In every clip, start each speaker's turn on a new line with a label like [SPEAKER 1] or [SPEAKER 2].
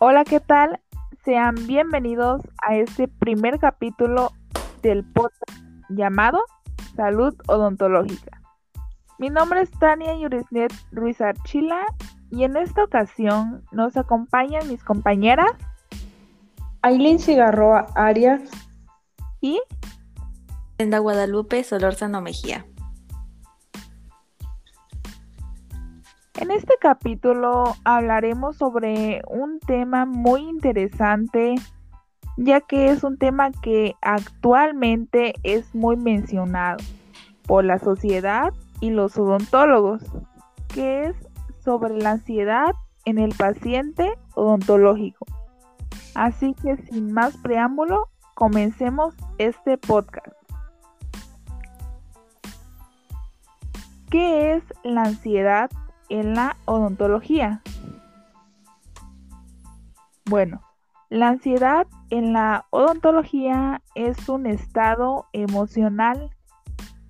[SPEAKER 1] Hola, ¿qué tal? Sean bienvenidos a este primer capítulo del podcast llamado Salud Odontológica. Mi nombre es Tania Yurisnet Ruiz Archila y en esta ocasión nos acompañan mis compañeras
[SPEAKER 2] Aileen Cigarroa Arias
[SPEAKER 1] y
[SPEAKER 3] Brenda Guadalupe Solórzano Mejía.
[SPEAKER 1] Capítulo hablaremos sobre un tema muy interesante, ya que es un tema que actualmente es muy mencionado por la sociedad y los odontólogos, que es sobre la ansiedad en el paciente odontológico. Así que sin más preámbulo, comencemos este podcast. ¿Qué es la ansiedad en la odontología? Bueno, la ansiedad en la odontología es un estado emocional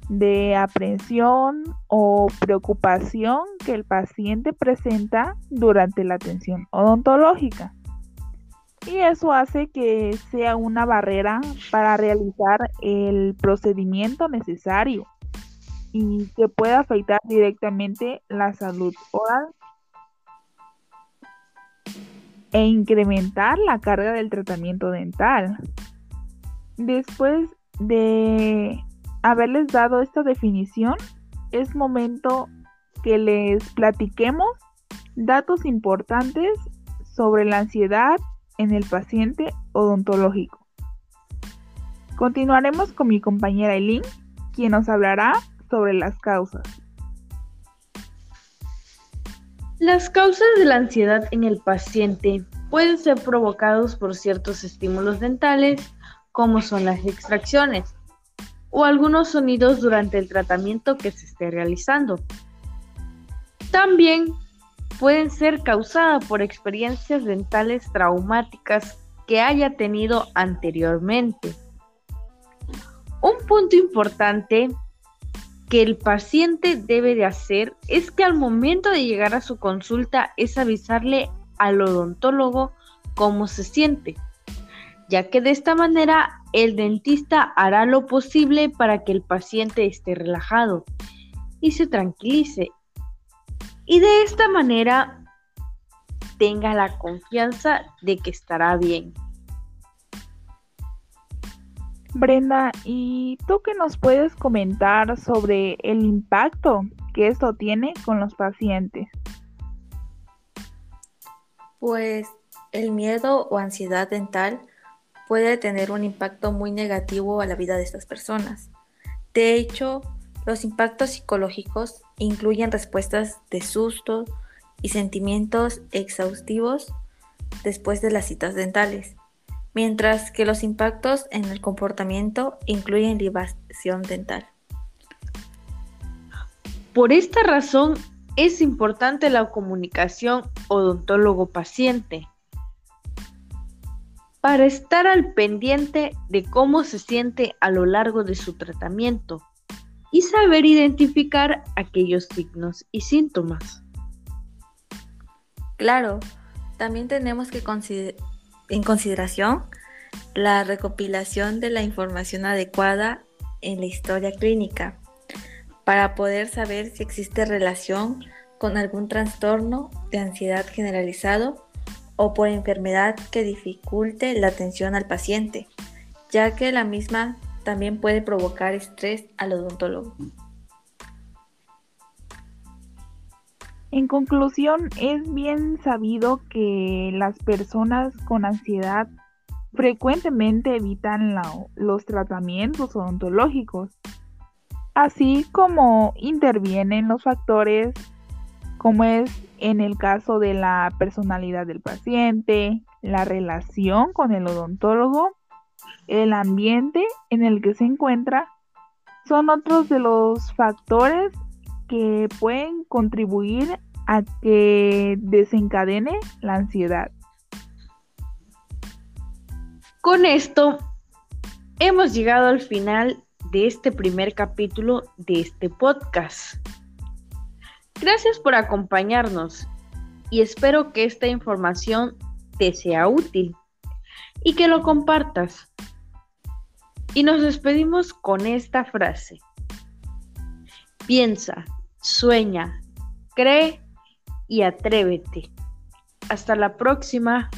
[SPEAKER 1] de aprensión o preocupación que el paciente presenta durante la atención odontológica. Y eso hace que sea una barrera para realizar el procedimiento necesario y que pueda afectar directamente la salud oral e incrementar la carga del tratamiento dental. Después de haberles dado esta definición, es momento que les platiquemos datos importantes sobre la ansiedad en el paciente odontológico. Continuaremos con mi compañera Eileen, quien nos hablará sobre las causas.
[SPEAKER 2] Las causas de la ansiedad en el paciente pueden ser provocados por ciertos estímulos dentales, como son las extracciones, o algunos sonidos durante el tratamiento que se esté realizando. También pueden ser causadas por experiencias dentales traumáticas que haya tenido anteriormente. Un punto importante que el paciente debe de hacer es que al momento de llegar a su consulta es avisarle al odontólogo cómo se siente, ya que de esta manera el dentista hará lo posible para que el paciente esté relajado y se tranquilice. Y de esta manera tenga la confianza de que estará bien.
[SPEAKER 1] Brenda, ¿y tú qué nos puedes comentar sobre el impacto que esto tiene con los pacientes?
[SPEAKER 3] Pues el miedo o ansiedad dental puede tener un impacto muy negativo a la vida de estas personas. De hecho, los impactos psicológicos incluyen respuestas de susto y sentimientos exhaustivos después de las citas dentales mientras que los impactos en el comportamiento incluyen libación dental.
[SPEAKER 2] Por esta razón es importante la comunicación odontólogo-paciente para estar al pendiente de cómo se siente a lo largo de su tratamiento y saber identificar aquellos signos y síntomas.
[SPEAKER 3] Claro, también tenemos que considerar en consideración la recopilación de la información adecuada en la historia clínica para poder saber si existe relación con algún trastorno de ansiedad generalizado o por enfermedad que dificulte la atención al paciente, ya que la misma también puede provocar estrés al odontólogo.
[SPEAKER 1] En conclusión, es bien sabido que las personas con ansiedad frecuentemente evitan los tratamientos odontológicos, así como intervienen los factores como es en el caso de la personalidad del paciente, la relación con el odontólogo, el ambiente en el que se encuentra, son otros de los factores que pueden contribuir a que desencadene la ansiedad.
[SPEAKER 2] Con esto, hemos llegado al final de este primer capítulo de este podcast. Gracias por acompañarnos y espero que esta información te sea útil y que lo compartas. Y nos despedimos con esta frase. Piensa, sueña, cree y atrévete. Hasta la próxima.